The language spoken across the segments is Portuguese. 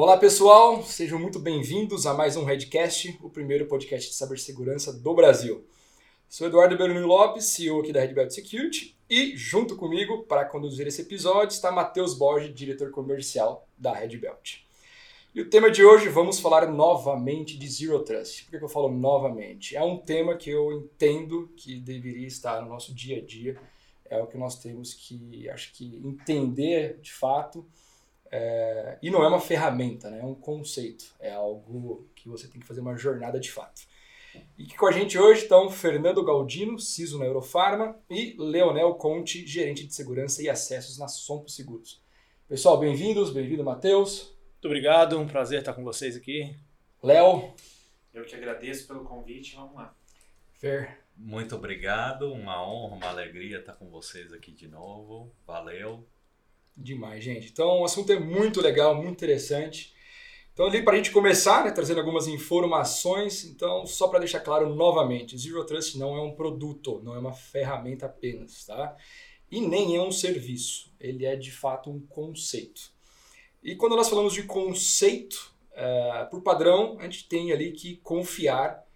Olá pessoal, sejam muito bem-vindos a mais um Redcast, o primeiro podcast de cibersegurança do Brasil. Sou Eduardo Beruni Lopes, CEO aqui da Red Belt Security, e junto comigo para conduzir esse episódio está Matheus Borges, diretor comercial da Red Belt. E o tema de hoje vamos falar novamente de Zero Trust. Por que eu falo novamente? É um tema que eu entendo que deveria estar no nosso dia a dia, é o que nós temos que, acho que, entender de fato. É, e não é uma ferramenta, né? é um conceito, é algo que você tem que fazer uma jornada de fato. E que com a gente hoje estão Fernando Galdino, CISO na Eurofarma, e Leonel Conte, gerente de segurança e acessos na Sompo Seguros. Pessoal, bem-vindos, bem-vindo, Matheus. Muito obrigado, um prazer estar com vocês aqui. Léo. Eu que agradeço pelo convite, vamos lá. Fer. Muito obrigado, uma honra, uma alegria estar com vocês aqui de novo. Valeu. Demais, gente. Então, o assunto é muito legal, muito interessante. Então, ali para a gente começar, né, trazendo algumas informações, então, só para deixar claro novamente, Zero Trust não é um produto, não é uma ferramenta apenas, tá? E nem é um serviço, ele é de fato um conceito. E quando nós falamos de conceito, é, por padrão, a gente tem ali que confiar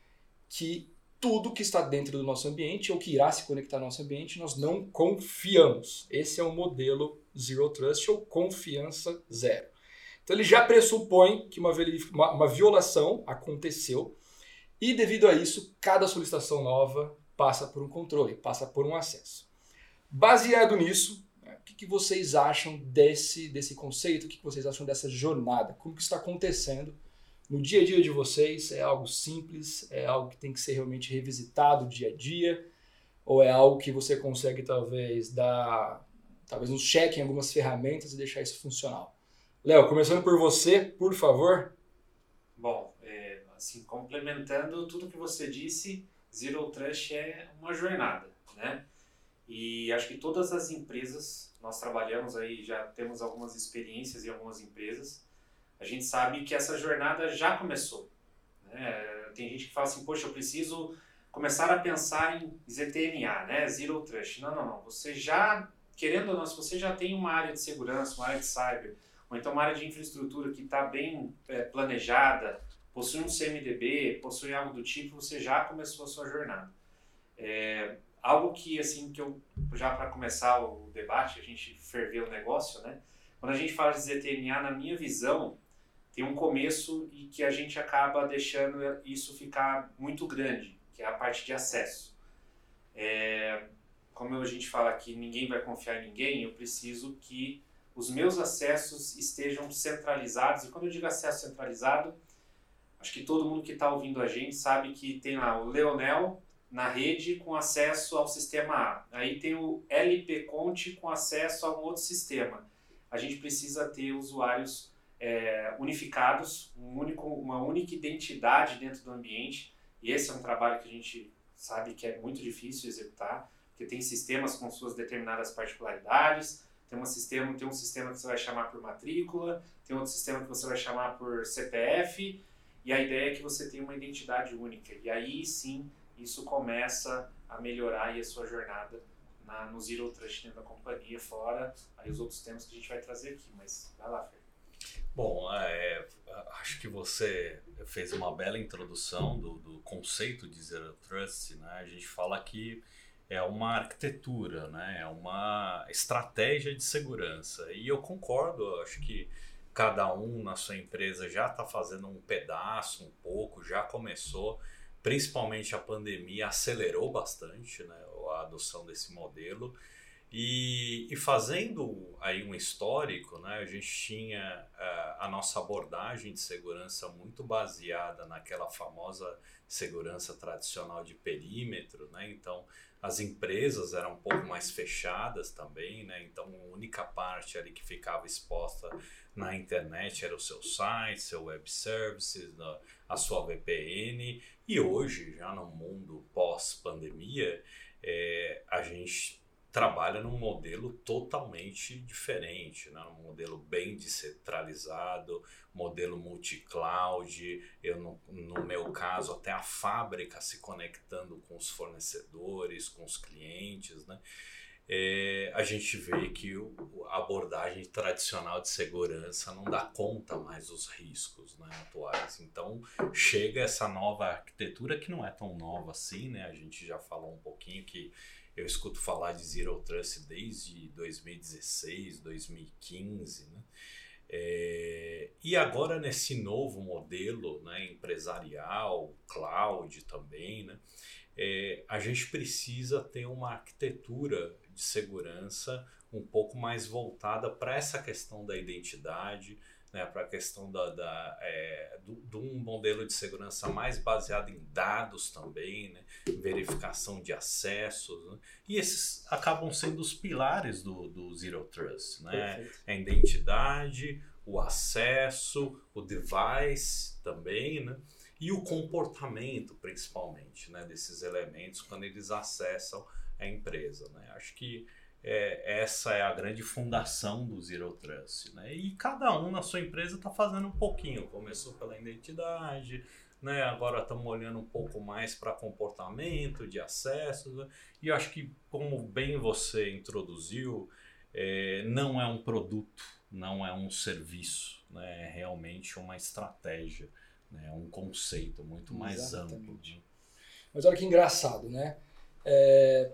que tudo que está dentro do nosso ambiente ou que irá se conectar ao nosso ambiente, nós não confiamos. Esse é o modelo Zero Trust ou confiança zero. Então ele já pressupõe que uma, uma, uma violação aconteceu e devido a isso, cada solicitação nova passa por um controle, passa por um acesso. Baseado nisso, né, o que, que, vocês acham desse, desse conceito? O que, que vocês acham dessa jornada? Como que está acontecendo no dia a dia de vocês? É algo simples? É algo que tem que ser realmente revisitado dia a dia? Ou é algo que você consegue talvez dar talvez um check em algumas ferramentas e deixar isso funcional? Léo, começando por você, por favor. Bom, é, assim, complementando tudo que você disse, Zero Trust é uma jornada, né? E acho que todas as empresas, nós trabalhamos aí, já temos algumas experiências em algumas empresas, a gente sabe que essa jornada já começou. Né? Tem gente que fala assim, poxa, eu preciso começar a pensar em ZTNA, né? Zero Trust. Não, não, não. Você já, querendo ou não, se você já tem uma área de segurança, uma área de cyber, ou então uma área de infraestrutura que está bem é, planejada, possui um CMDB, possui algo do tipo, você já começou a sua jornada. É, algo que, assim, que eu, já para começar o debate, a gente ferver o negócio, né? Quando a gente fala de ZTNA, na minha visão, tem um começo e que a gente acaba deixando isso ficar muito grande, que é a parte de acesso. É, como a gente fala que ninguém vai confiar em ninguém, eu preciso que os meus acessos estejam centralizados. E quando eu digo acesso centralizado, acho que todo mundo que está ouvindo a gente sabe que tem lá o Leonel na rede com acesso ao sistema A. Aí tem o LP Conte com acesso a um outro sistema. A gente precisa ter usuários é, unificados, um único, uma única identidade dentro do ambiente. E esse é um trabalho que a gente sabe que é muito difícil executar, porque tem sistemas com suas determinadas particularidades, tem um sistema, tem um sistema que você vai chamar por matrícula, tem outro sistema que você vai chamar por CPF, e a ideia é que você tenha uma identidade única. E aí sim, isso começa a melhorar a sua jornada na, no Zero Trust dentro da companhia, fora aí os outros temas que a gente vai trazer aqui. Mas vai lá, Fer. Bom, é, acho que você fez uma bela introdução do, do conceito de Zero Trust. Né? A gente fala que é uma arquitetura, né? é uma estratégia de segurança. E eu concordo, acho que cada um na sua empresa já está fazendo um pedaço, um pouco, já começou. Principalmente a pandemia acelerou bastante né, a adoção desse modelo. E, e, fazendo aí um histórico, né, a gente tinha uh, a nossa abordagem de segurança muito baseada naquela famosa segurança tradicional de perímetro, né? Então as empresas eram um pouco mais fechadas também, né? Então a única parte ali que ficava exposta na internet era o seu site, seu web services, a sua VPN. E hoje, já no mundo pós-pandemia, é, a gente trabalha num modelo totalmente diferente, né? um modelo bem descentralizado, modelo multi-cloud, eu no, no, meu caso até a fábrica se conectando com os fornecedores, com os clientes, né? é, a gente vê que o, a abordagem tradicional de segurança não dá conta mais dos riscos né, atuais. Então chega essa nova arquitetura que não é tão nova assim, né? A gente já falou um pouquinho que eu escuto falar de Zero Trust desde 2016, 2015, né? É, e agora nesse novo modelo né, empresarial, cloud também, né, é, a gente precisa ter uma arquitetura de segurança um pouco mais voltada para essa questão da identidade, né, para a questão da, da é, do, de um modelo de segurança mais baseado em dados também, né, verificação de acessos, né, e esses acabam sendo os pilares do, do Zero Trust, né, a identidade, o acesso, o device também, né, e o comportamento principalmente, né, desses elementos quando eles acessam a empresa, né, acho que é, essa é a grande fundação do Zero Trust. Né? E cada um na sua empresa está fazendo um pouquinho. Começou pela identidade, né? agora estamos olhando um pouco mais para comportamento de acessos. Né? E acho que, como bem você introduziu, é, não é um produto, não é um serviço, né? é realmente uma estratégia, né? um conceito muito mais Exatamente. amplo. Mas olha que engraçado, né? É,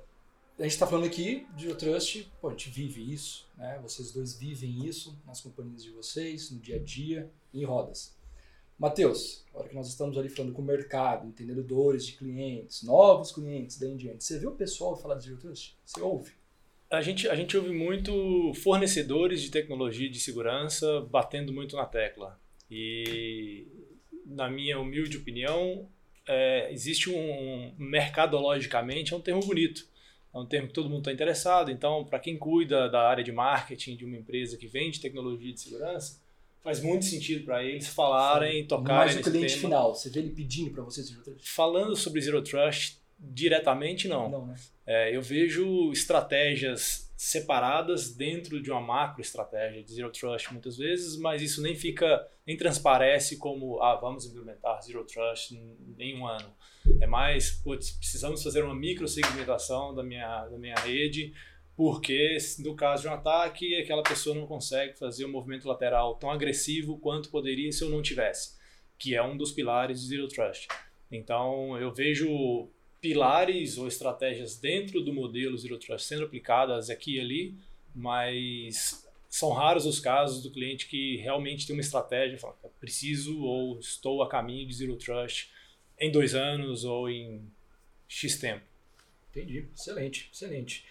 a gente está falando aqui de Trust, pô, a gente vive isso, né? Vocês dois vivem isso nas companhias de vocês, no dia a dia, em rodas. Matheus, a hora que nós estamos ali falando com o mercado, entendendo dores de clientes, novos clientes, daí em diante, você viu o pessoal falar de Trust? Você ouve? A gente, a gente ouve muito fornecedores de tecnologia de segurança batendo muito na tecla. E, na minha humilde opinião, é, existe um, mercadologicamente, é um termo bonito é um termo que todo mundo está interessado. Então, para quem cuida da área de marketing de uma empresa que vende tecnologia de segurança, faz muito sentido para eles falarem, Sim. tocarem Mas o cliente tema. final, você vê ele pedindo para você Zero Trust? Falando sobre Zero Trust diretamente, não. não né? é, eu vejo estratégias separadas dentro de uma macro estratégia de Zero Trust muitas vezes, mas isso nem fica, nem transparece como, ah, vamos implementar Zero Trust em um ano. É mais, putz, precisamos fazer uma micro segmentação da minha, da minha rede, porque no caso de um ataque, aquela pessoa não consegue fazer um movimento lateral tão agressivo quanto poderia se eu não tivesse, que é um dos pilares de Zero Trust. Então, eu vejo pilares ou estratégias dentro do modelo Zero Trust sendo aplicadas aqui e ali, mas são raros os casos do cliente que realmente tem uma estratégia fala, preciso ou estou a caminho de Zero Trust em dois anos ou em X tempo. Entendi, excelente, excelente.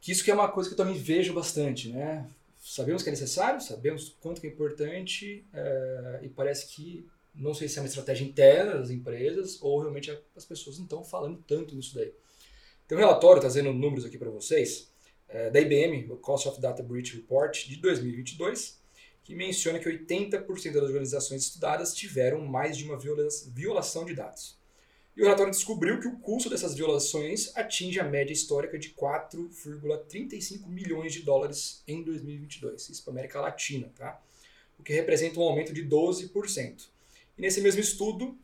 Que isso que é uma coisa que eu também vejo bastante, né? Sabemos que é necessário, sabemos quanto que é importante é, e parece que não sei se é uma estratégia interna das empresas ou realmente as pessoas não estão falando tanto nisso daí. Tem um relatório trazendo números aqui para vocês é, da IBM, o Cost of Data Breach Report de 2022, que menciona que 80% das organizações estudadas tiveram mais de uma violação de dados. E o relatório descobriu que o custo dessas violações atinge a média histórica de 4,35 milhões de dólares em 2022, isso para a América Latina, tá? o que representa um aumento de 12%. E nesse mesmo estudo,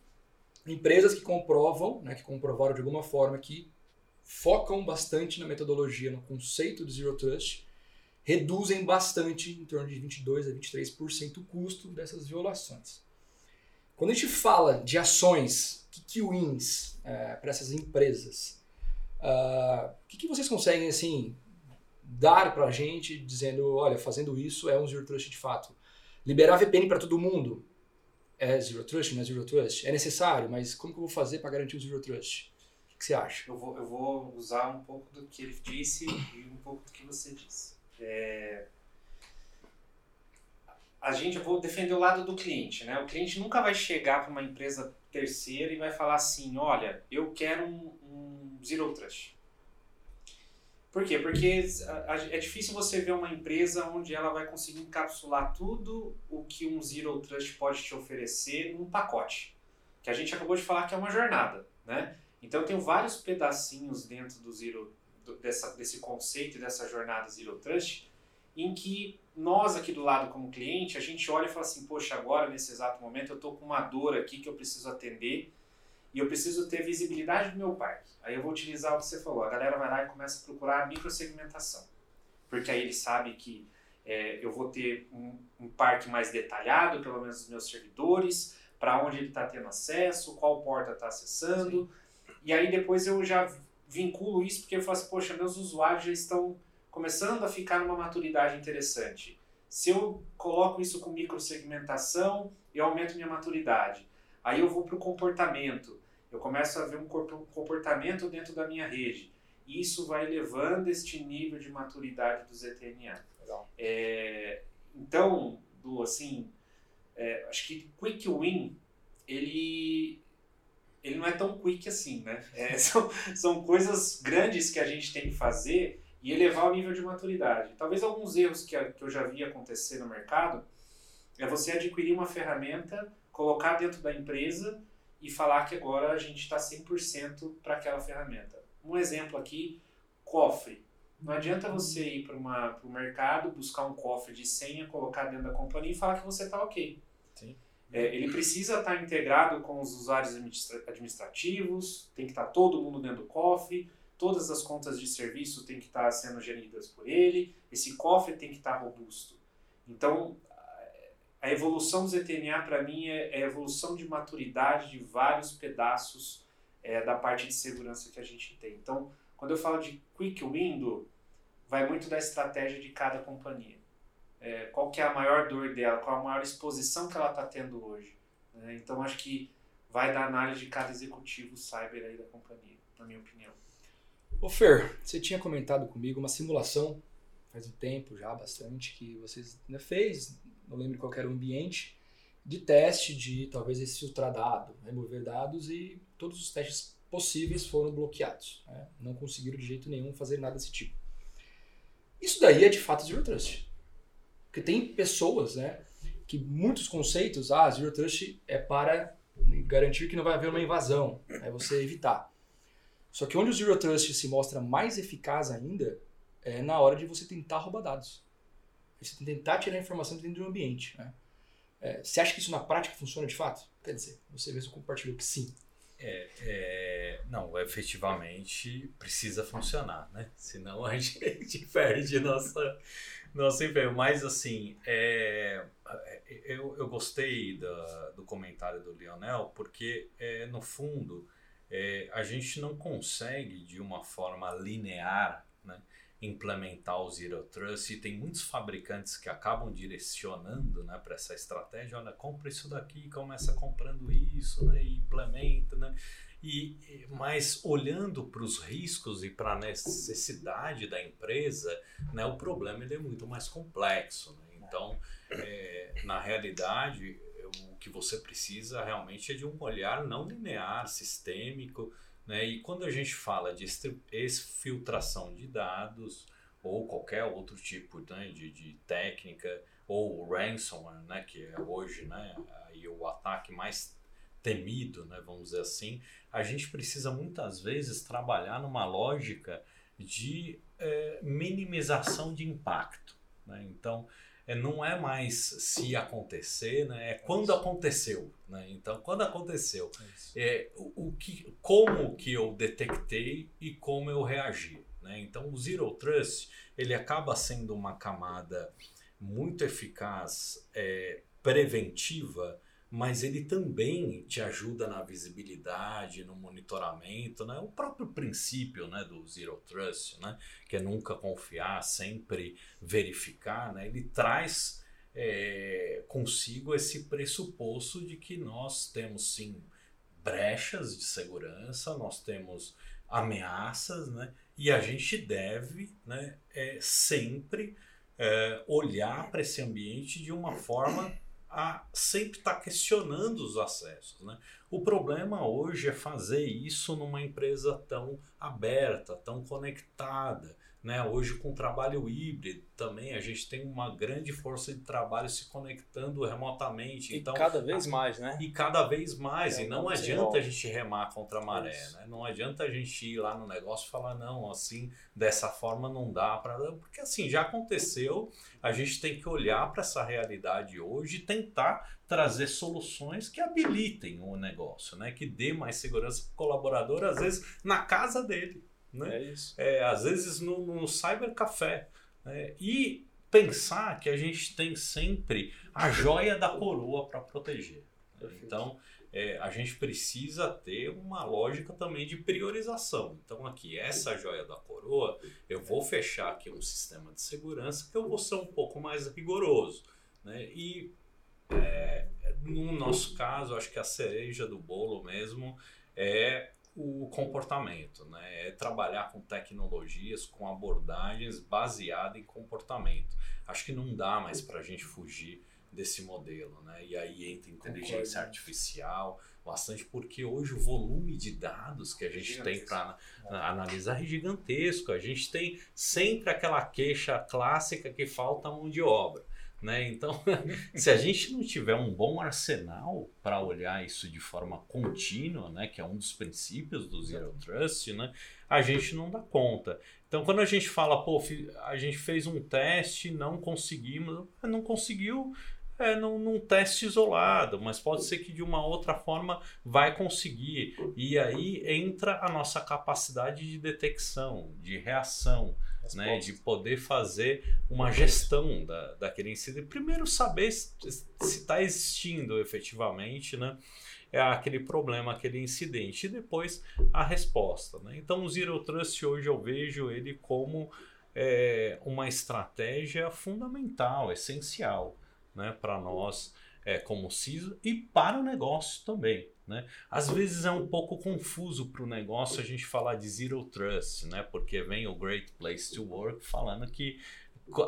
empresas que comprovam, né, que comprovaram de alguma forma que focam bastante na metodologia, no conceito de Zero Trust, reduzem bastante, em torno de 22 a 23% o custo dessas violações. Quando a gente fala de ações, wins é, para essas empresas, o uh, que, que, vocês conseguem assim dar para a gente dizendo, olha, fazendo isso é um Zero Trust de fato? Liberar VPN para todo mundo é Zero Trust, não é Zero Trust? É necessário, mas como que eu vou fazer para garantir o Zero Trust? O que você acha? Eu vou, eu vou usar um pouco do que ele disse e um pouco do que você disse. É... A gente, eu vou defender o lado do cliente, né? O cliente nunca vai chegar para uma empresa terceira e vai falar assim, olha, eu quero um, um Zero Trust. Por quê? Porque é difícil você ver uma empresa onde ela vai conseguir encapsular tudo o que um Zero Trust pode te oferecer num pacote. Que a gente acabou de falar que é uma jornada, né? Então tem vários pedacinhos dentro do Zero dessa, desse conceito dessa jornada Zero Trust em que nós aqui do lado como cliente, a gente olha e fala assim, poxa, agora nesse exato momento eu estou com uma dor aqui que eu preciso atender e eu preciso ter visibilidade do meu parque. Aí eu vou utilizar o que você falou. A galera vai lá e começa a procurar a microsegmentação. Porque aí ele sabe que é, eu vou ter um, um, parque mais detalhado, pelo menos os meus servidores, para onde ele está tendo acesso, qual porta está acessando. Sim. E aí depois eu já vinculo isso porque eu falo assim, poxa, meus usuários já estão começando a ficar numa maturidade interessante. Se eu coloco isso com microsegmentação, eu aumento minha maturidade. Aí eu vou para o comportamento. Eu começo a ver um comportamento dentro da minha rede. Isso vai elevando este nível de maturidade do ZTNA. É, então, do assim, é, acho que quick win ele ele não é tão quick assim, né? É, são, são coisas grandes que a gente tem que fazer e elevar o nível de maturidade. Talvez alguns erros que, que eu já vi acontecer no mercado é você adquirir uma ferramenta, colocar dentro da empresa e falar que agora a gente está 100% para aquela ferramenta. Um exemplo aqui, cofre. Não adianta você ir para o mercado, buscar um cofre de senha, colocar dentro da companhia e falar que você está ok. Sim. É, ele precisa estar tá integrado com os usuários administrativos, tem que estar tá todo mundo dentro do cofre, todas as contas de serviço têm que estar tá sendo geridas por ele, esse cofre tem que estar robusto. Então, a evolução do ZTNA para mim é, é, a evolução de maturidade de vários pedaços é, da parte de segurança que a gente tem. Então, quando eu falo de quick window, vai muito da estratégia de cada companhia. É, qual que é a maior dor dela, qual a maior exposição que ela está tendo hoje. Né? Então, acho que vai da análise de cada executivo cyber aí da companhia, na minha opinião. Ô Fer, você tinha comentado comigo uma simulação faz um tempo já, bastante, que vocês ainda fez, não lembro qual era o ambiente, de teste de talvez esse dado, remover dados e todos os testes possíveis foram bloqueados. Né? Não conseguiram de jeito nenhum fazer nada desse tipo. Isso daí é de fato Zero Trust. Porque tem pessoas né, que muitos conceitos, ah, Zero Trust é para garantir que não vai haver uma invasão, é você evitar. Só que onde o Zero Trust se mostra mais eficaz ainda é na hora de você tentar roubar dados. Você tentar tirar informação dentro do ambiente. Né? É, você acha que isso na prática funciona de fato? Quer dizer, você mesmo compartilhou que sim. É, é, não, efetivamente precisa funcionar, né? Senão a gente perde nossa, nosso empenho. Mas assim, é, eu, eu gostei da, do comentário do Lionel, porque é, no fundo é, a gente não consegue de uma forma linear implementar o Zero Trust e tem muitos fabricantes que acabam direcionando né, para essa estratégia, olha, compra isso daqui, começa comprando isso, né, e implementa, né, e, mas olhando para os riscos e para a necessidade da empresa, né, o problema ele é muito mais complexo. Né? Então, é, na realidade, o que você precisa realmente é de um olhar não linear, sistêmico, né? E quando a gente fala de exfiltração de dados ou qualquer outro tipo né, de, de técnica, ou ransomware, né, que é hoje né, aí o ataque mais temido, né, vamos dizer assim, a gente precisa muitas vezes trabalhar numa lógica de é, minimização de impacto. Né? Então, não é mais se acontecer, né? é quando aconteceu. Né? Então, quando aconteceu, é, o, o, que, como que eu detectei e como eu reagi. Né? Então, o Zero Trust ele acaba sendo uma camada muito eficaz, é, preventiva, mas ele também te ajuda na visibilidade, no monitoramento, né? O próprio princípio, né, do zero trust, né, que é nunca confiar, sempre verificar, né? Ele traz é, consigo esse pressuposto de que nós temos sim brechas de segurança, nós temos ameaças, né? E a gente deve, né, é, sempre é, olhar para esse ambiente de uma forma a sempre estar tá questionando os acessos. Né? O problema hoje é fazer isso numa empresa tão aberta, tão conectada. Né? Hoje, com o trabalho híbrido também, a gente tem uma grande força de trabalho se conectando remotamente. E então, cada vez mais, né? E cada vez mais. É, e não adianta a gente remar contra a maré. Né? Não adianta a gente ir lá no negócio e falar, não, assim, dessa forma não dá para. Porque assim, já aconteceu, a gente tem que olhar para essa realidade hoje e tentar trazer soluções que habilitem o negócio, né? Que dê mais segurança para o colaborador, às vezes na casa dele. Né? É isso. É, às vezes no, no cybercafé. Né? E pensar que a gente tem sempre a joia da coroa para proteger. Então, é, a gente precisa ter uma lógica também de priorização. Então, aqui, essa joia da coroa, eu vou fechar aqui um sistema de segurança que eu vou ser um pouco mais rigoroso. Né? E é, no nosso caso, acho que a cereja do bolo mesmo é o comportamento, né? É trabalhar com tecnologias, com abordagens baseadas em comportamento. Acho que não dá mais para a gente fugir desse modelo, né? E aí entra inteligência Concordo. artificial, bastante, porque hoje o volume de dados que a gente tem para analisar é gigantesco. A gente tem sempre aquela queixa clássica que falta mão de obra. Né? Então, se a gente não tiver um bom arsenal para olhar isso de forma contínua, né? que é um dos princípios do Zero Trust, né? a gente não dá conta. Então, quando a gente fala, pô, a gente fez um teste, não conseguimos, não conseguiu é, num, num, teste isolado, mas pode ser que de uma outra forma vai conseguir. E aí entra a nossa capacidade de detecção, de reação né, de poder fazer uma gestão da, daquele incidente. Primeiro, saber se está existindo efetivamente né, é aquele problema, aquele incidente, e depois a resposta. Né? Então, o Zero Trust hoje eu vejo ele como é, uma estratégia fundamental, essencial né, para nós é, como CISO e para o negócio também. Né? Às vezes é um pouco confuso para o negócio a gente falar de Zero Trust, né? porque vem o Great Place to Work falando que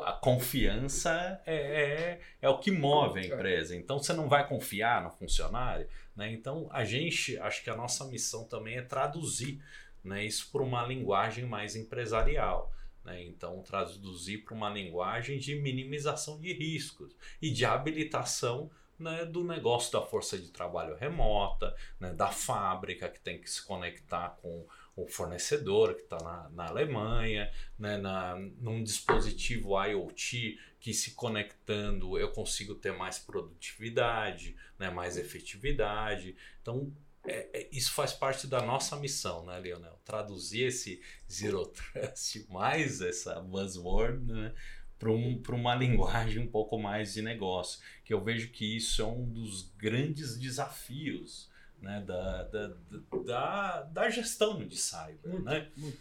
a confiança é, é, é, o que move a empresa. Então você não vai confiar no funcionário. Né? Então a gente, acho que a nossa missão também é traduzir né, isso para uma linguagem mais empresarial. Né? Então traduzir para uma linguagem de minimização de riscos e de habilitação né, do negócio da força de trabalho remota, né, da fábrica que tem que se conectar com o fornecedor que está na, na, Alemanha, né, na, num dispositivo IoT que se conectando eu consigo ter mais produtividade, né, mais efetividade. Então, é, é, isso faz parte da nossa missão, né, Leonel? Traduzir esse Zero Trust mais essa buzzword né, para um, uma linguagem um pouco mais de negócio. Que eu vejo que isso é um dos grandes desafios né, da, da, da, da gestão de cyber. Muito, né? muito.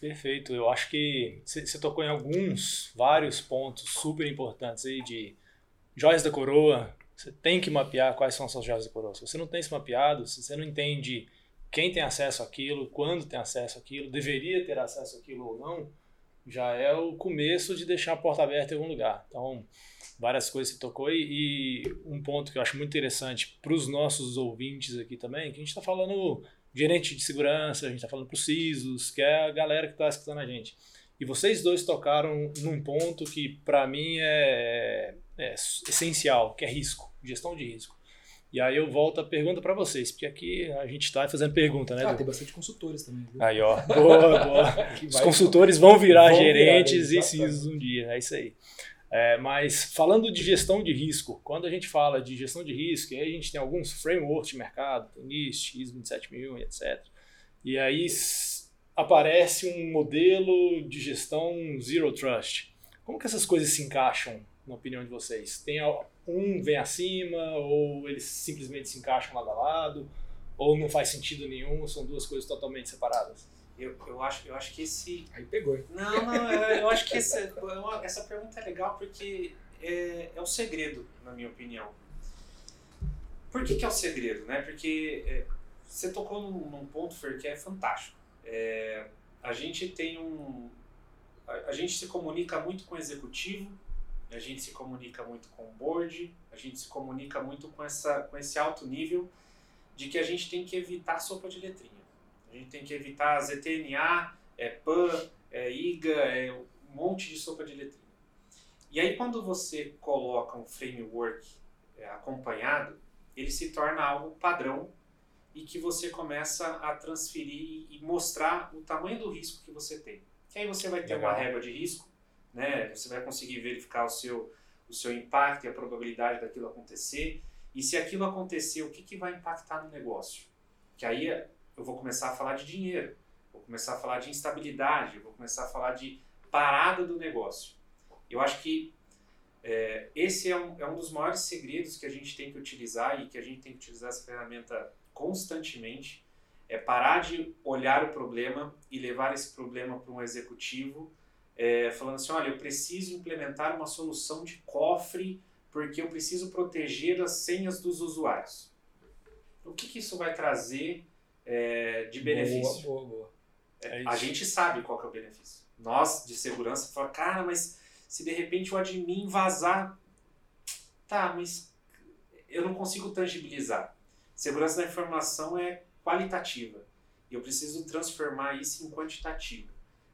Perfeito. Eu acho que você tocou em alguns, vários pontos super importantes aí de joias da coroa. Você tem que mapear quais são as suas joias da coroa. Se você não tem isso mapeado, se você não entende quem tem acesso àquilo, quando tem acesso àquilo, deveria ter acesso àquilo ou não, já é o começo de deixar a porta aberta em algum lugar. Então, várias coisas você tocou e, e um ponto que eu acho muito interessante para os nossos ouvintes aqui também, que a gente está falando gerente de segurança, a gente está falando para os CISOs, que é a galera que está escutando a gente. E vocês dois tocaram num ponto que para mim é, é essencial, que é risco, gestão de risco. E aí eu volto a pergunta para vocês, porque aqui a gente está fazendo pergunta, né? Ah, tem bastante consultores também. Viu? Aí, ó. Boa, boa. Os consultores vão virar vão gerentes virar, e CISOs um dia, é isso aí. É, mas falando de gestão de risco, quando a gente fala de gestão de risco, aí a gente tem alguns frameworks de mercado, tem NIST, ISO 27000 e etc. E aí aparece um modelo de gestão Zero Trust. Como que essas coisas se encaixam, na opinião de vocês? Tem um vem acima, ou eles simplesmente se encaixam lado a lado, ou não faz sentido nenhum, são duas coisas totalmente separadas? Eu, eu, acho, eu acho que esse. Aí pegou, hein? Não, não, eu, eu acho que esse, é essa pergunta é legal porque é, é o segredo, na minha opinião. Por que, que é o segredo? Né? Porque é, você tocou num, num, ponto, Fer, que é fantástico. É, a gente tem um. A, a gente se comunica muito com o executivo, a gente se comunica muito com o board, a gente se comunica muito com, essa, com esse alto nível de que a gente tem que evitar sopa de letrinha. A gente tem que evitar ZTNA, é, PAN, é, IGA, é um monte de sopa de letrinha. E aí quando você coloca um framework é, acompanhado, ele se torna algo padrão e que você começa a transferir e mostrar o tamanho do risco que você tem. Que aí você vai ter Legal. uma régua de risco né? Você vai conseguir verificar o seu, o seu impacto e a probabilidade daquilo acontecer. E se aquilo acontecer, o que, que vai impactar no negócio? Que aí eu vou começar a falar de dinheiro, vou começar a falar de instabilidade, vou começar a falar de parada do negócio. Eu acho que é, esse é um, é um dos maiores segredos que a gente tem que utilizar e que a gente tem que utilizar essa ferramenta constantemente. É parar de olhar o problema e levar esse problema para um executivo, é, falando assim: olha, eu preciso implementar uma solução de cofre porque eu preciso proteger as senhas dos usuários. O que, que isso vai trazer é, de benefício? Boa, boa, boa. É, a gente sabe qual é o benefício. Nós, de segurança, falamos, cara, mas se de repente o admin vazar, tá, mas eu não consigo tangibilizar. Segurança da informação é qualitativa e eu preciso transformar isso em quantitativo.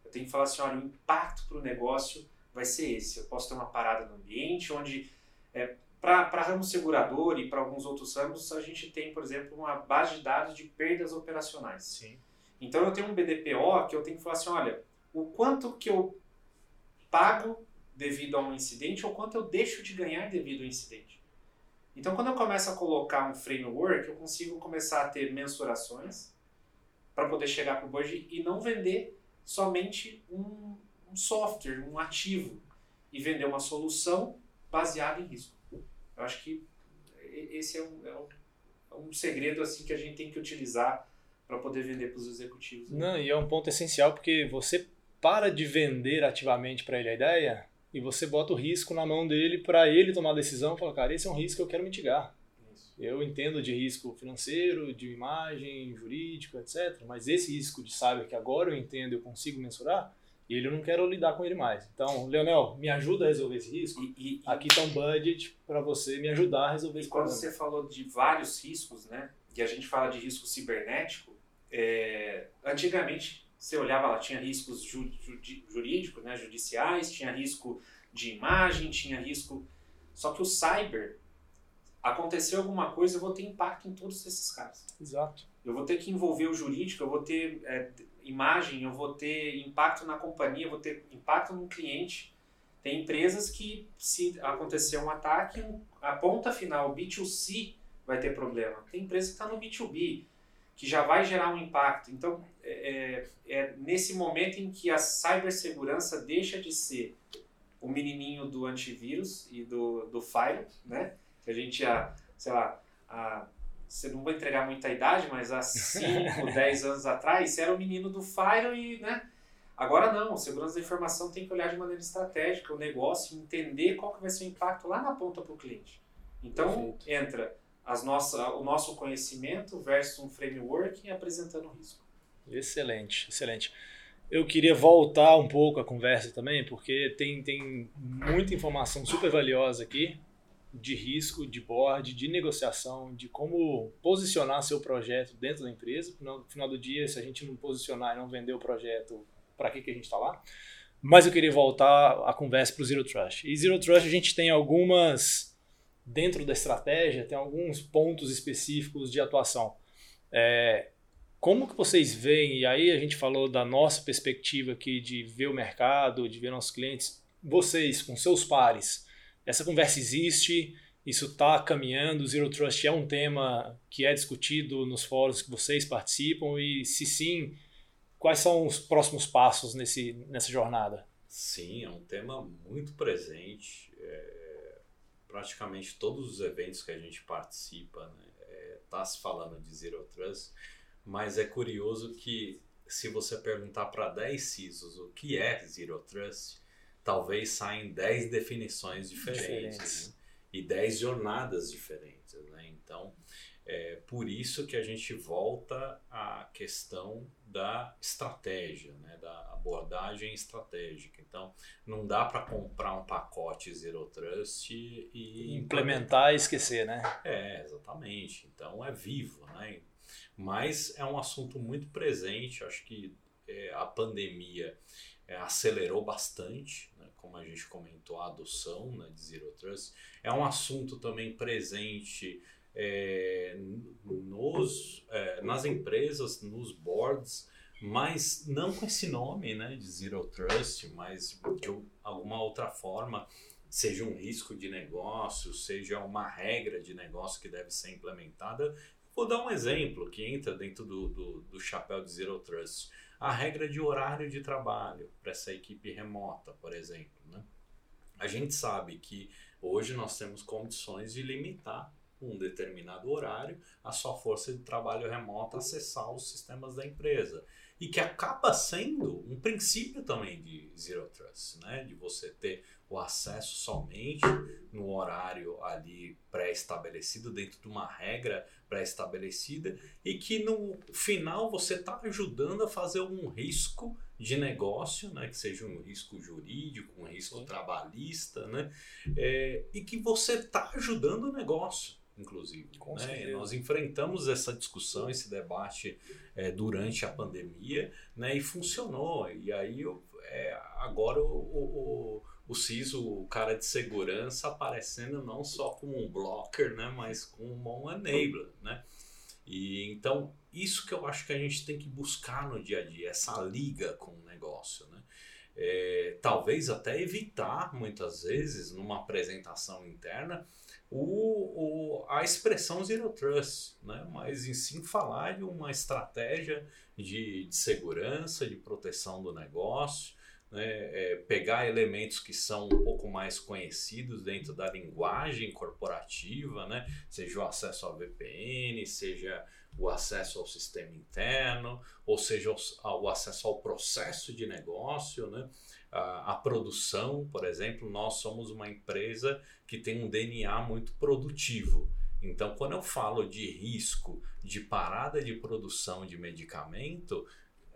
Eu tenho que falar assim, olha, o impacto para o negócio vai ser esse. Eu posso ter uma parada no ambiente onde é, para ramo segurador e para alguns outros ramos, a gente tem, por exemplo, uma base de dados de perdas operacionais. Sim. Então eu tenho um BDPO que eu tenho que falar assim, olha, o quanto que eu pago devido a um incidente ou quanto eu deixo de ganhar devido ao incidente. Então quando eu começo a colocar um framework, eu consigo começar a ter mensurações para poder chegar para o budget e não vender somente um, um software, um ativo, e vender uma solução baseada em risco. Eu acho que esse é um, é um, é um segredo assim que a gente tem que utilizar para poder vender para os executivos. Né? Não, e é um ponto essencial porque você para de vender ativamente para ele a ideia e você bota o risco na mão dele para ele tomar a decisão e falar, cara, esse é um risco que eu quero mitigar. Eu entendo de risco financeiro, de imagem, jurídico, etc. Mas esse risco de saber que agora eu entendo, eu consigo mensurar, e ele eu não quero lidar com ele mais. Então, Leonel, me ajuda a resolver esse risco. E, e, Aqui está um budget para você me ajudar a resolver esse quando problema. Quando você falou de vários riscos, né? E a gente fala de risco cibernético, é, antigamente você olhava lá, tinha riscos ju, ju, jurídicos, né, judiciais, tinha risco de imagem, tinha risco. Só que o cyber, aconteceu alguma coisa, eu vou ter impacto em todos esses casos. Exato. Eu vou ter que envolver o jurídico, eu vou ter é, imagem, eu vou ter impacto na companhia, eu vou ter impacto no cliente. Tem empresas que, se acontecer um ataque, a ponta final, B2C, vai ter problema. Tem empresa que está no B2B, que já vai gerar um impacto. Então, é, é, é nesse momento em que a cibersegurança deixa de ser o menininho do antivírus e do, do Fire, né? Que a gente, a, sei lá, a você não vai entregar muita idade, mas há 5, 10 anos atrás, você era o menino do Fire e, né? Agora não, segurança da informação tem que olhar de maneira estratégica o negócio, entender qual que vai ser o impacto lá na ponta para o cliente. Então Perfeito. entra as nossas, o nosso conhecimento versus um framework apresentando risco. Excelente, excelente. Eu queria voltar um pouco a conversa também, porque tem, tem muita informação super valiosa aqui de risco, de board, de negociação, de como posicionar seu projeto dentro da empresa. No final do dia, se a gente não posicionar e não vender o projeto, para que, que a gente está lá? Mas eu queria voltar a conversa para o Zero Trust. E Zero Trust a gente tem algumas, dentro da estratégia, tem alguns pontos específicos de atuação. É, como que vocês veem, e aí a gente falou da nossa perspectiva aqui de ver o mercado, de ver nossos clientes, vocês com seus pares, essa conversa existe, isso está caminhando, Zero Trust é um tema que é discutido nos fóruns que vocês participam e se sim, quais são os próximos passos nesse, nessa jornada? Sim, é um tema muito presente. É, praticamente todos os eventos que a gente participa está né, é, tá se falando de Zero Trust, mas é curioso que se você perguntar para 10 CISOs o que é Zero Trust, talvez saem 10 definições diferentes, Né? e 10 jornadas diferentes. Né? Então, é por isso que a gente volta à questão da estratégia, né? da abordagem estratégica. Então, não dá para comprar um pacote Zero Trust e implementar e esquecer, né? É, exatamente. Então, é vivo, né? Mas é um assunto muito presente. Acho que é, a pandemia é, acelerou bastante como a gente comentou, a adoção né, de Zero Trust. É um assunto também presente é, nos, é, nas empresas, nos boards, mas não com esse nome né, de Zero Trust, mas de alguma outra forma seja um risco de negócio, seja uma regra de negócio que deve ser implementada. Vou dar um exemplo que entra dentro do, do, do chapéu de Zero Trust. A regra de horário de trabalho para essa equipe remota, por exemplo. Né? A gente sabe que hoje nós temos condições de limitar um determinado horário a sua força de trabalho remota acessar os sistemas da empresa e que acaba sendo um princípio também de Zero Trust, né? de você ter o acesso somente no horário ali pré-estabelecido, dentro de uma regra pré-estabelecida, e que no final você está ajudando a fazer um risco de negócio, né, que seja um risco jurídico, um risco Sim. trabalhista, né, é, e que você está ajudando o negócio inclusive. Né? Nós enfrentamos essa discussão, esse debate é, durante a pandemia, né? E funcionou. E aí é, agora o, o, o CISO, o cara de segurança, aparecendo não só como um blocker, né, mas como um enabler, né? E então isso que eu acho que a gente tem que buscar no dia a dia, essa liga com o negócio, né? É, talvez até evitar muitas vezes numa apresentação interna o, o, a expressão Zero Trust, né? mas em sim falar de uma estratégia de, de segurança, de proteção do negócio, né, é, pegar elementos que são um pouco mais conhecidos dentro da linguagem corporativa, né, seja o acesso ao VPN, seja o acesso ao sistema interno, ou seja, o, acesso ao processo de negócio, né, a, a, produção, por exemplo, nós somos uma empresa que tem um DNA muito produtivo. Então, quando eu falo de risco de parada de produção de medicamento,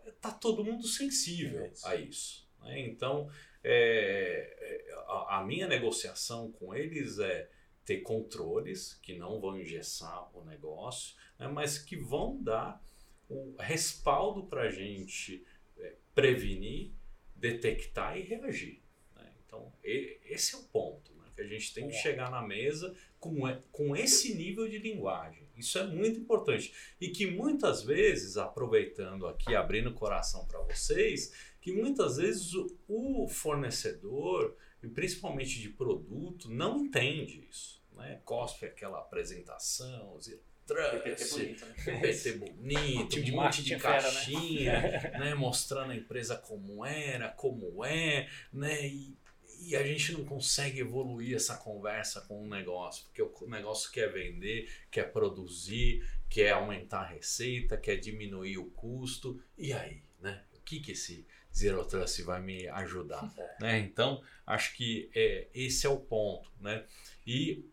está todo mundo sensível é isso. a isso. Né? Então, é, a, a minha negociação com eles é ter controles que não vão engessar o negócio, né, mas que vão dar o respaldo para a gente é, prevenir, detectar e reagir. Né? Então, e, esse é o ponto né, que a gente tem que chegar na mesa com, com esse nível de linguagem. Isso é muito importante. E que muitas vezes, aproveitando aqui, abrindo o coração para vocês, que muitas vezes o fornecedor, e principalmente de produto, não entende isso. Né? Cospe aquela apresentação, PPT bonito, né? PPT bonito, um monte de caixinha, fera, né? né? mostrando a empresa como era, como é, né? E, e, a gente não consegue evoluir essa conversa com o negócio, porque o negócio quer vender, quer produzir, quer aumentar a receita, quer diminuir o custo. E aí, né? O que que esse Zero Trust vai me ajudar. É. Né? Então, acho que é, esse é o ponto. Né? E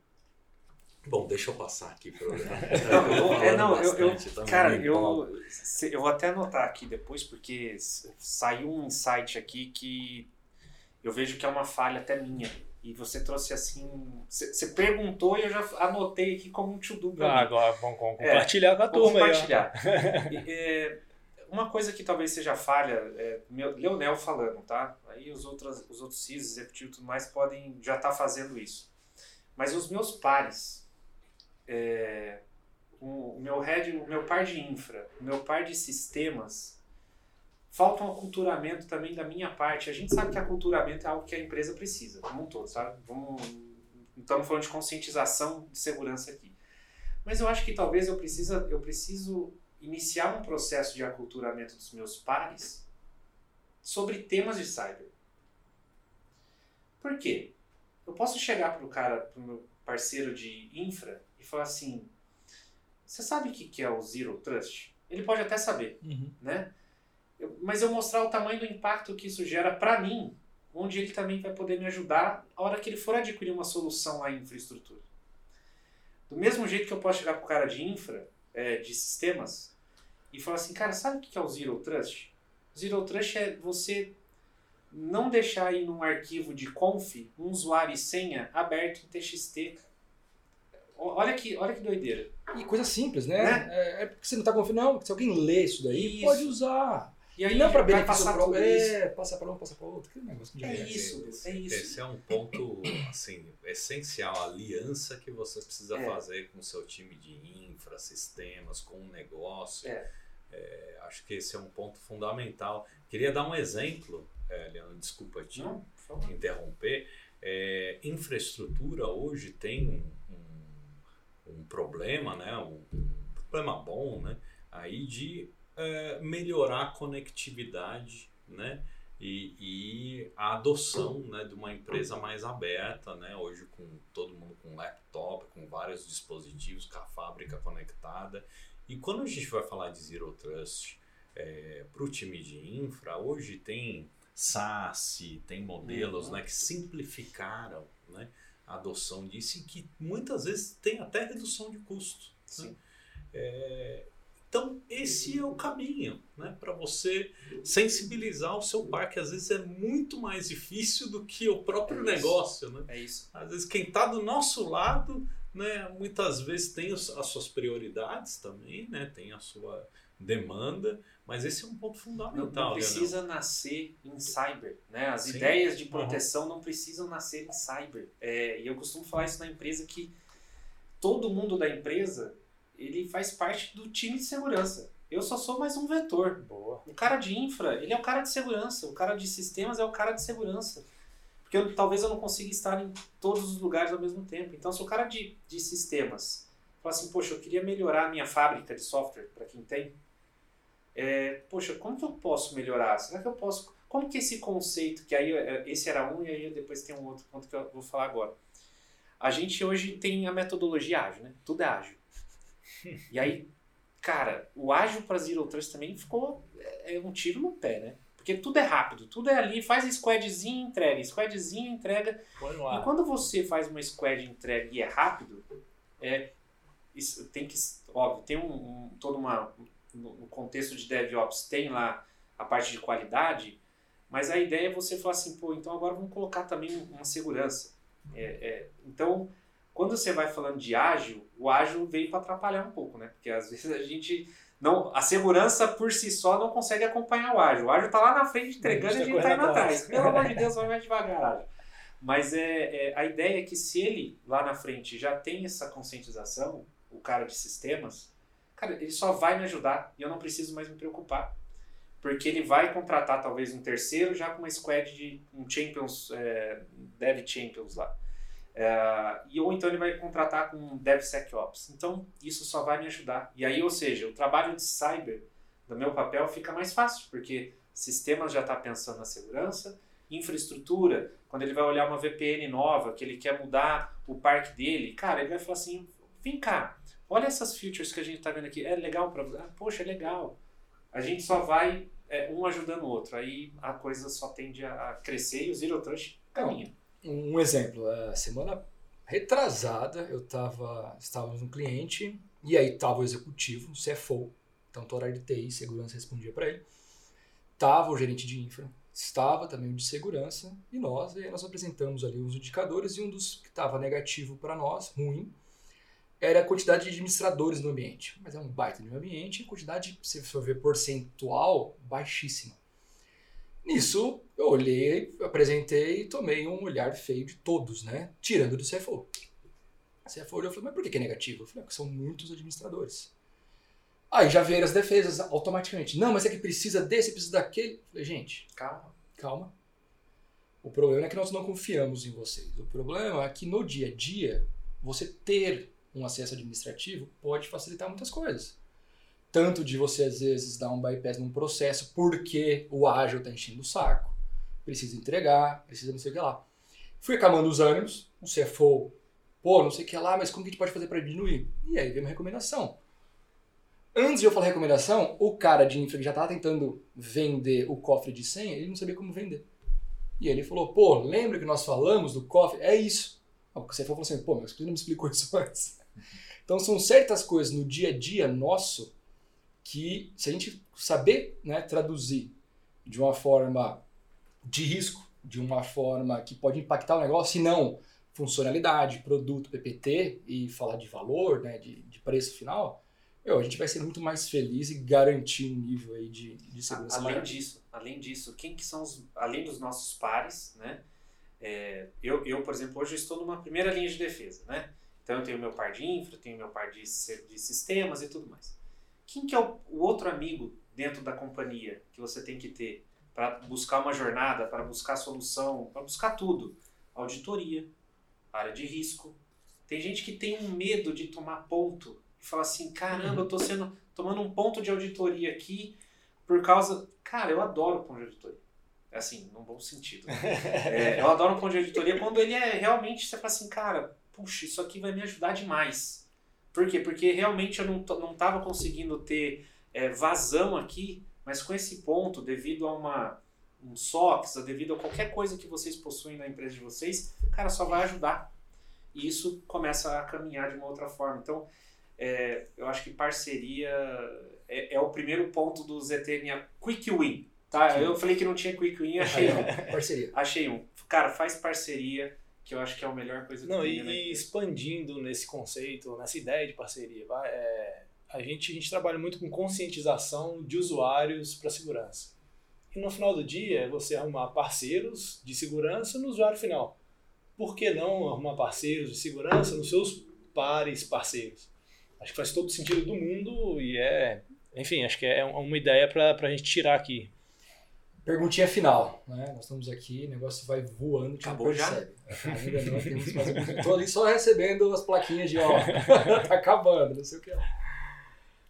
Bom, deixa eu passar aqui para o é, não, eu, eu cara, eu, eu vou até anotar aqui depois, porque saiu um insight aqui que eu vejo que é uma falha até minha. E você trouxe assim. Você perguntou e eu já anotei aqui como um to-do. Ah, agora vamos compartilhar é, com a turma compartilhar. aí. Compartilhar. é, uma coisa que talvez seja falha, é, meu, Leonel falando, tá? Aí os outros, os outros CIS, executivos e tudo mais podem já estar tá fazendo isso. Mas os meus pares, é, o, meu head, o meu par de infra, o meu par de sistemas, falta um aculturamento também da minha parte. A gente sabe que aculturamento é algo que a empresa precisa, como um todo, sabe? Vamos, estamos falando de conscientização de segurança aqui. Mas eu acho que talvez eu, precisa, eu preciso iniciar um processo de aculturamento dos meus pares sobre temas de cyber. Por quê? Eu posso chegar para o cara, para o meu parceiro de infra e falar assim: você sabe o que é o Zero Trust? Ele pode até saber, uhum. né? Eu, mas eu mostrar o tamanho do impacto que isso gera para mim, onde ele também vai poder me ajudar a hora que ele for adquirir uma solução lá em infraestrutura. Do mesmo jeito que eu posso chegar para o cara de infra, é, de sistemas, e falar assim, cara, sabe o que é o Zero Trust? Zero Trust é você não deixar aí num arquivo de conf um usuário e senha aberto em TXT. Olha que, olha que doideira. E coisa simples, né? né? É, é, porque você não está confiando, não, se alguém lê isso daí, isso. pode usar. E aí e não para benefício passar próprio, é, passa para um, passa para outro, que negócio de É isso, esse, é isso. Esse é um ponto assim, essencial, a aliança que você precisa é. fazer com o seu time de infra, sistemas, com o negócio. É. É, acho que esse é um ponto fundamental. Queria dar um exemplo, é, Leandro, desculpa te Não, interromper. é, infraestrutura hoje tem um, um, problema, né? Um, um, problema bom, né? Aí de é, melhorar a conectividade, né? E, e, a adoção né, de uma empresa mais aberta, né? Hoje com todo mundo com laptop, com vários dispositivos, com a fábrica conectada. E quando a gente vai falar de Zero Trust é, para o time de infra, hoje tem SaaS, tem modelos uhum. né, que simplificaram né, a adoção disso e que muitas vezes tem até redução de custo. Né? É, então, esse é o caminho né, para você sensibilizar o seu parque. Às vezes é muito mais difícil do que o próprio é negócio. Né? É isso. Às vezes, quem está do nosso lado, né, muitas vezes tem as suas prioridades também, né, tem a sua demanda, mas esse é um ponto fundamental. Não, não precisa nascer em cyber, né? As Sim. ideias de proteção uhum. não precisam nascer em cyber. É, e eu costumo falar isso na empresa que todo mundo da empresa ele faz parte do time de segurança. Eu só sou mais um vetor. Boa. O cara de infra, ele é o cara de segurança. O cara de sistemas é o cara de segurança. Porque eu, talvez eu não consiga estar em todos os lugares ao mesmo tempo. Então, se o cara de, de sistemas fala assim, poxa, eu queria melhorar a minha fábrica de software, para quem tem, é, poxa, como que eu posso melhorar? Será que eu posso... Como que esse conceito, que aí é, esse era um e aí depois tem um outro ponto que eu vou falar agora. A gente hoje tem a metodologia ágil, né? Tudo é ágil. e aí, cara, o ágil para Zero Trust também ficou é, é um tiro no pé, né? Porque tudo é rápido, tudo é ali, faz a squadzinha entrega, squadzinha entrega. E quando você faz uma squad entrega e é rápido, é, isso tem que, óbvio, tem um, um todo uma, no contexto de DevOps, tem lá a parte de qualidade, mas a ideia é você falar assim, pô, então agora vamos colocar também uma segurança. É, é, então, quando você vai falando de ágil, o ágil veio para atrapalhar um pouco, né? Porque às vezes a gente não, a segurança por si só não consegue acompanhar o ágil. O ágil está lá na frente entregando e a gente está indo atrás. Pelo amor de Deus, vai mais devagar, ágil. Mas é, é, a ideia é que se ele lá na frente já tem essa conscientização, o cara de sistemas, cara, ele só vai me ajudar e eu não preciso mais me preocupar. Porque ele vai contratar talvez um terceiro já com uma squad de um Champions, é, Dev Champions lá. É, e ou então ele vai contratar com DevSecOps. Então isso só vai me ajudar. E aí, ou seja, o trabalho de cyber do meu papel fica mais fácil, porque sistemas já está pensando na segurança, infraestrutura, quando ele vai olhar uma VPN nova, que ele quer mudar o parque dele, cara, ele vai falar assim: vem cá, olha essas features que a gente está vendo aqui, é legal para você? Ah, poxa, é legal. A gente só vai é, um ajudando o outro, aí a coisa só tende a crescer e o Zero Trust caminha. Um exemplo, a semana retrasada eu tava, estávamos no cliente e aí estava o executivo, o CFO, tanto horário de TI, segurança respondia para ele, estava o gerente de infra, estava também o de segurança e nós, e nós apresentamos ali os indicadores e um dos que estava negativo para nós, ruim, era a quantidade de administradores no ambiente. Mas é um baita de um ambiente, quantidade, se for ver percentual, baixíssima. Nisso, eu olhei, apresentei e tomei um olhar feio de todos, né? Tirando do CFO. A CFO olhou e falou, mas por que é negativo? Eu falei, ah, porque são muitos administradores. Aí já veio as defesas automaticamente. Não, mas é que precisa desse, precisa daquele. Eu falei, gente, calma, calma. O problema é que nós não confiamos em vocês. O problema é que no dia a dia, você ter um acesso administrativo pode facilitar muitas coisas tanto de você às vezes dar um bypass num processo porque o ágil está enchendo o saco, precisa entregar, precisa não sei o que lá. Fui acalmando os ânimos, o CFO, pô, não sei o que lá, mas como que a gente pode fazer para diminuir? E aí veio uma recomendação. Antes de eu falar recomendação, o cara de infra que já estava tentando vender o cofre de senha, ele não sabia como vender. E ele falou, pô, lembra que nós falamos do cofre? É isso. O CFO falou assim, pô, mas você não me explicou isso antes. Então são certas coisas no dia a dia nosso que se a gente saber né, traduzir de uma forma de risco, de uma forma que pode impactar o negócio, se não funcionalidade, produto, PPT e falar de valor, né, de, de preço final, meu, a gente vai ser muito mais feliz e garantir um nível aí de, de segurança. Além maior. disso, além disso, quem que são os, além dos nossos pares, né? É, eu, eu, por exemplo, hoje estou numa primeira linha de defesa, né? Então eu tenho meu par de infra, tenho meu par de, de sistemas e tudo mais. Quem que é o, o outro amigo dentro da companhia que você tem que ter para buscar uma jornada, para buscar solução, para buscar tudo? auditoria, área de risco. Tem gente que tem um medo de tomar ponto e fala assim: caramba, eu tô sendo tomando um ponto de auditoria aqui por causa. Cara, eu adoro ponto de auditoria. Assim, num bom sentido. É, eu adoro ponto de auditoria quando ele é realmente, você fala assim, cara, puxa, isso aqui vai me ajudar demais. Por quê? Porque realmente eu não, não tava conseguindo ter é, vazão aqui, mas com esse ponto, devido a uma um SOX, devido a qualquer coisa que vocês possuem na empresa de vocês, cara, só vai ajudar. E isso começa a caminhar de uma outra forma. Então, é, eu acho que parceria é, é, o primeiro ponto do ZTNA Quick Win. Tá? Eu falei que não tinha Quick Win, achei um. parceria. Achei um. Cara, faz parceria, que eu acho que é a melhor coisa que Não, tem. e, né? e expandindo nesse conceito, nessa ideia de parceria, vai, é, a, gente, a gente trabalha muito com conscientização de usuários para segurança. E no final do dia é você arrumar parceiros de segurança no usuário final. Por que não arrumar parceiros de segurança nos seus pares parceiros? Acho que faz todo sentido do mundo e é. Enfim, acho que é uma ideia para a gente tirar aqui. Perguntinha final, né? Nós estamos aqui, o negócio vai voando, te Acabou já? percebe. Ainda não, temos mais ali só recebendo as plaquinhas de ó, tá acabando, não sei o que.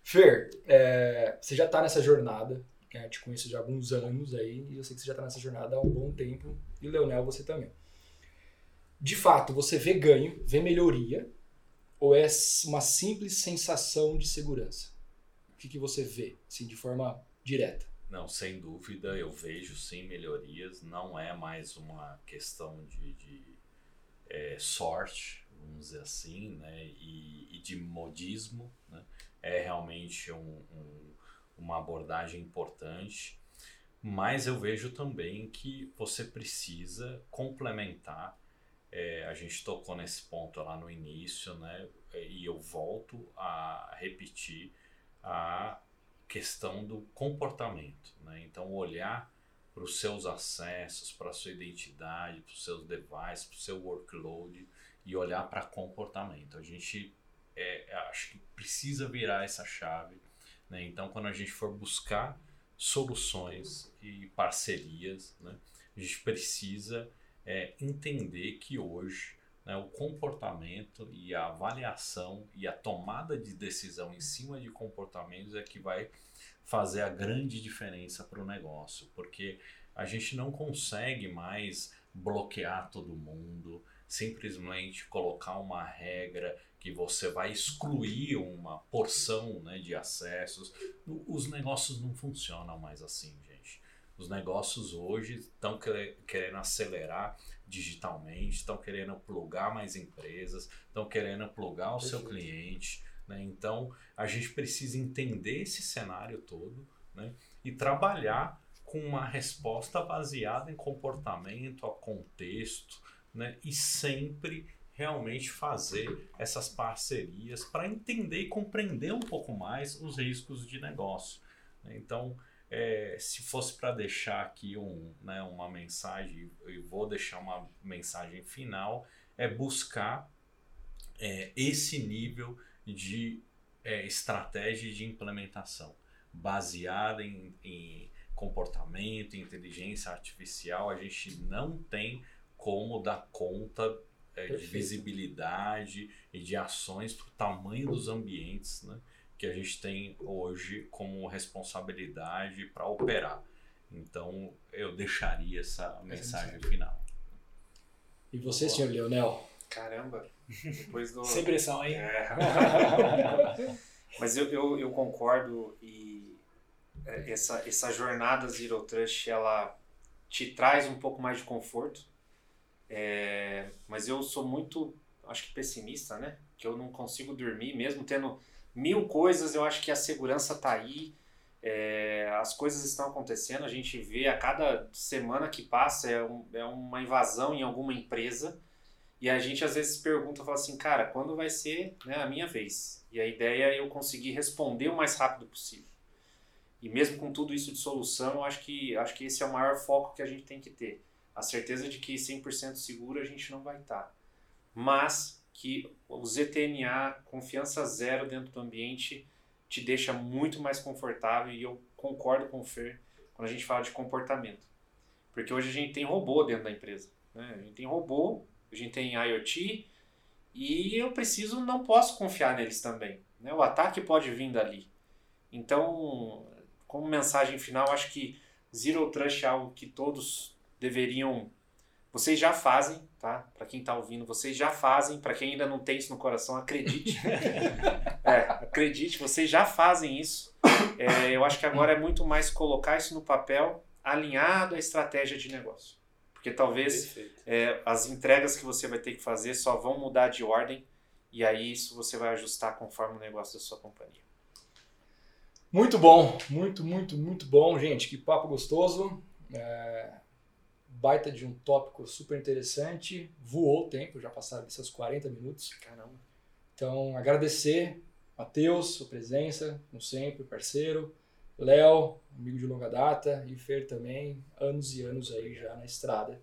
Fer, é, você já está nessa jornada, né? te conheço já há alguns anos aí, e eu sei que você já está nessa jornada há um bom tempo, e o Leonel, você também. De fato, você vê ganho, vê melhoria, ou é uma simples sensação de segurança? O que, que você vê, assim, de forma direta? Não, sem dúvida, eu vejo sim melhorias. Não é mais uma questão de, de é, sorte, vamos dizer assim, né? e, e de modismo. Né? É realmente um, um, uma abordagem importante. Mas eu vejo também que você precisa complementar. É, a gente tocou nesse ponto lá no início, né? E eu volto a repetir a questão do comportamento. Né? Então, olhar para os seus acessos, para a sua identidade, para os seus devices, para o seu workload e olhar para comportamento. A gente é, acho que precisa virar essa chave. Né? Então, quando a gente for buscar soluções e parcerias, né? a gente precisa é, entender que hoje né, o comportamento e a avaliação e a tomada de decisão em cima de comportamentos é que vai fazer a grande diferença para o negócio, porque a gente não consegue mais bloquear todo mundo, simplesmente colocar uma regra que você vai excluir uma porção né, de acessos. Os negócios não funcionam mais assim, gente. Os negócios hoje estão querendo acelerar digitalmente, estão querendo plugar mais empresas, estão querendo plugar o seu cliente. Né? Então, a gente precisa entender esse cenário todo né? e trabalhar com uma resposta baseada em comportamento, a contexto, né? e sempre realmente fazer essas parcerias para entender e compreender um pouco mais os riscos de negócio. Né? Então, é, se fosse para deixar aqui um, né, uma mensagem, e vou deixar uma mensagem final, é buscar é, esse nível de é, estratégia de implementação baseada em, em comportamento, inteligência artificial. A gente não tem como dar conta é, de visibilidade e de ações para o tamanho dos ambientes, né? Que a gente tem hoje como responsabilidade para operar. Então, eu deixaria essa mensagem final. E você, Boa. senhor Leonel? Caramba, depois do... Sem pressão, hein? É. Mas eu, eu, eu, concordo e essa, essa jornada Zero Trust, ela te traz um pouco mais de conforto. É, mas eu sou muito, acho que pessimista, né? Que eu não consigo dormir, mesmo tendo mil coisas, eu acho que a segurança está aí, é, as coisas estão acontecendo, a gente vê a cada semana que passa é, um, é uma invasão em alguma empresa e a gente às vezes pergunta, fala assim, cara, quando vai ser né, a minha vez? E a ideia é eu conseguir responder o mais rápido possível. E mesmo com tudo isso de solução, eu acho que, acho que esse é o maior foco que a gente tem que ter. A certeza de que 100% seguro a gente não vai estar. Mas que o ZTNA, confiança zero dentro do ambiente, te deixa muito mais confortável e eu concordo com o Fer quando a gente fala de comportamento. Porque hoje a gente tem robô dentro da empresa. Né? A gente tem robô, a gente tem IoT e eu preciso, não posso confiar neles também. Né? O ataque pode vir dali. Então, como mensagem final, acho que Zero Trust é algo que todos deveriam. Vocês já fazem, tá? Para quem está ouvindo, vocês já fazem. Para quem ainda não tem isso no coração, acredite. é, acredite, vocês já fazem isso. É, eu acho que agora é muito mais colocar isso no papel, alinhado à estratégia de negócio. Porque talvez é, as entregas que você vai ter que fazer só vão mudar de ordem e aí isso você vai ajustar conforme o negócio da sua companhia. Muito bom, muito, muito, muito bom, gente. Que papo gostoso. É... Baita de um tópico super interessante. Voou o tempo, já passaram esses 40 minutos. Caramba. Então, agradecer, Matheus, sua presença, como sempre, parceiro. Léo, amigo de longa data, e Fer também, anos e anos aí já na estrada,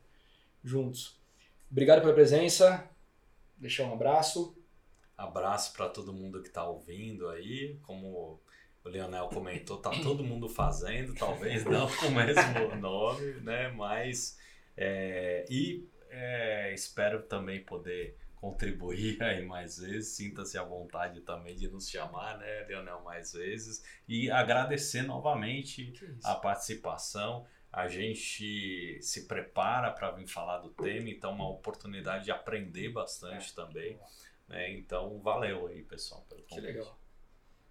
juntos. Obrigado pela presença, deixar um abraço. Abraço para todo mundo que está ouvindo aí, como o Leonel comentou, tá todo mundo fazendo, talvez não com o mesmo nome, né? Mas é, e é, espero também poder contribuir aí mais vezes. Sinta-se à vontade também de nos chamar, né, Leonel, mais vezes. E agradecer novamente a participação. A gente se prepara para vir falar do tema, então uma oportunidade de aprender bastante também. Né? Então, valeu aí, pessoal, pelo convite. Que legal.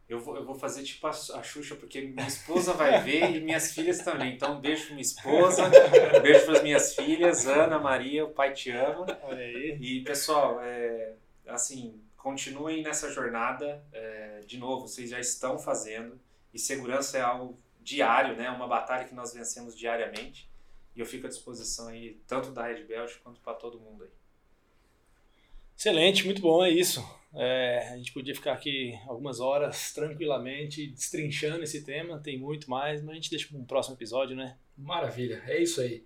Eu vou, eu vou fazer tipo a, a Xuxa, porque minha esposa vai ver e minhas filhas também. Então, um beijo pra minha esposa, um beijo para as minhas filhas, Ana, Maria, o pai te ama. Olha aí. E, pessoal, é, assim, continuem nessa jornada. É, de novo, vocês já estão fazendo. E segurança é algo diário, né? Uma batalha que nós vencemos diariamente. E eu fico à disposição aí, tanto da Red Belt quanto para todo mundo aí. Excelente, muito bom, é isso. É, a gente podia ficar aqui algumas horas tranquilamente destrinchando esse tema, tem muito mais, mas a gente deixa para um próximo episódio, né? Maravilha, é isso aí.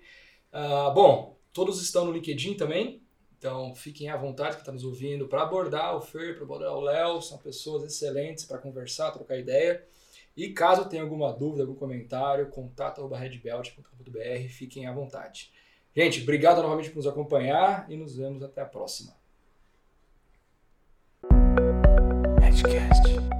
Uh, bom, todos estão no LinkedIn também, então fiquem à vontade que está nos ouvindo para abordar o Fer, para abordar o Léo, são pessoas excelentes para conversar, trocar ideia. E caso tenha alguma dúvida, algum comentário, contato.redbelt.com.br, fiquem à vontade. Gente, obrigado novamente por nos acompanhar e nos vemos até a próxima. catch, catch.